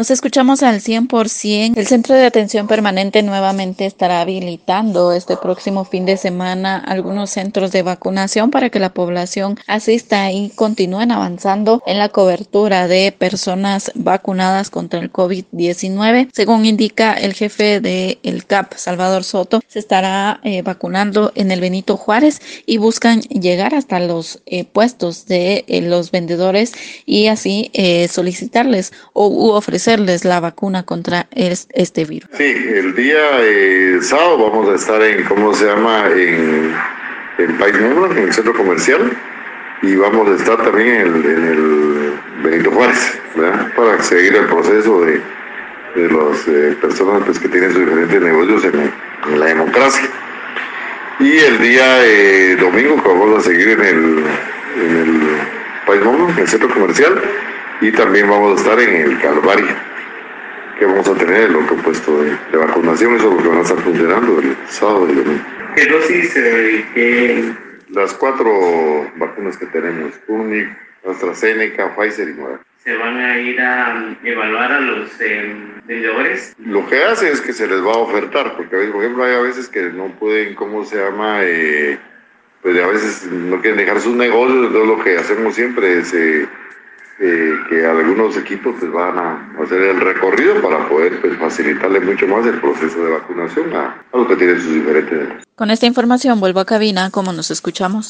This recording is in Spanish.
Nos escuchamos al 100%. El Centro de Atención Permanente nuevamente estará habilitando este próximo fin de semana algunos centros de vacunación para que la población asista y continúen avanzando en la cobertura de personas vacunadas contra el COVID-19. Según indica el jefe del el CAP, Salvador Soto, se estará eh, vacunando en el Benito Juárez y buscan llegar hasta los eh, puestos de eh, los vendedores y así solicitarles o ofrecerles la vacuna contra este virus. Sí, el día sábado vamos a estar en, ¿cómo se llama? En el País Nuevo, en el centro comercial y vamos a estar también en el, en el Benito Juárez, ¿verdad? Para seguir el proceso de, de las eh, personas pues, que tienen sus diferentes negocios en, la democracia. Y el día eh, domingo vamos a seguir en el, País Mundo, en el centro comercial, y también vamos a estar en el Calvario, que vamos a tener el otro puesto de, de vacunación, eso es lo que van a estar funcionando el sábado y el domingo. ¿Qué dosis, eh, las cuatro vacunas que tenemos, Sputnik, AstraZeneca, Pfizer y Moderna. ¿Se van a ir a evaluar a los eh, vendedores? Lo que hace es que se les va a ofertar, porque por ejemplo hay a veces que no pueden, ¿cómo se llama? Eh, pues a veces no quieren dejar sus negocios, entonces lo que hacemos siempre es eh, eh, que algunos equipos pues van a hacer el recorrido para poder pues, facilitarle mucho más el proceso de vacunación a, a los que tienen sus diferentes. Con esta información vuelvo a cabina, como nos escuchamos.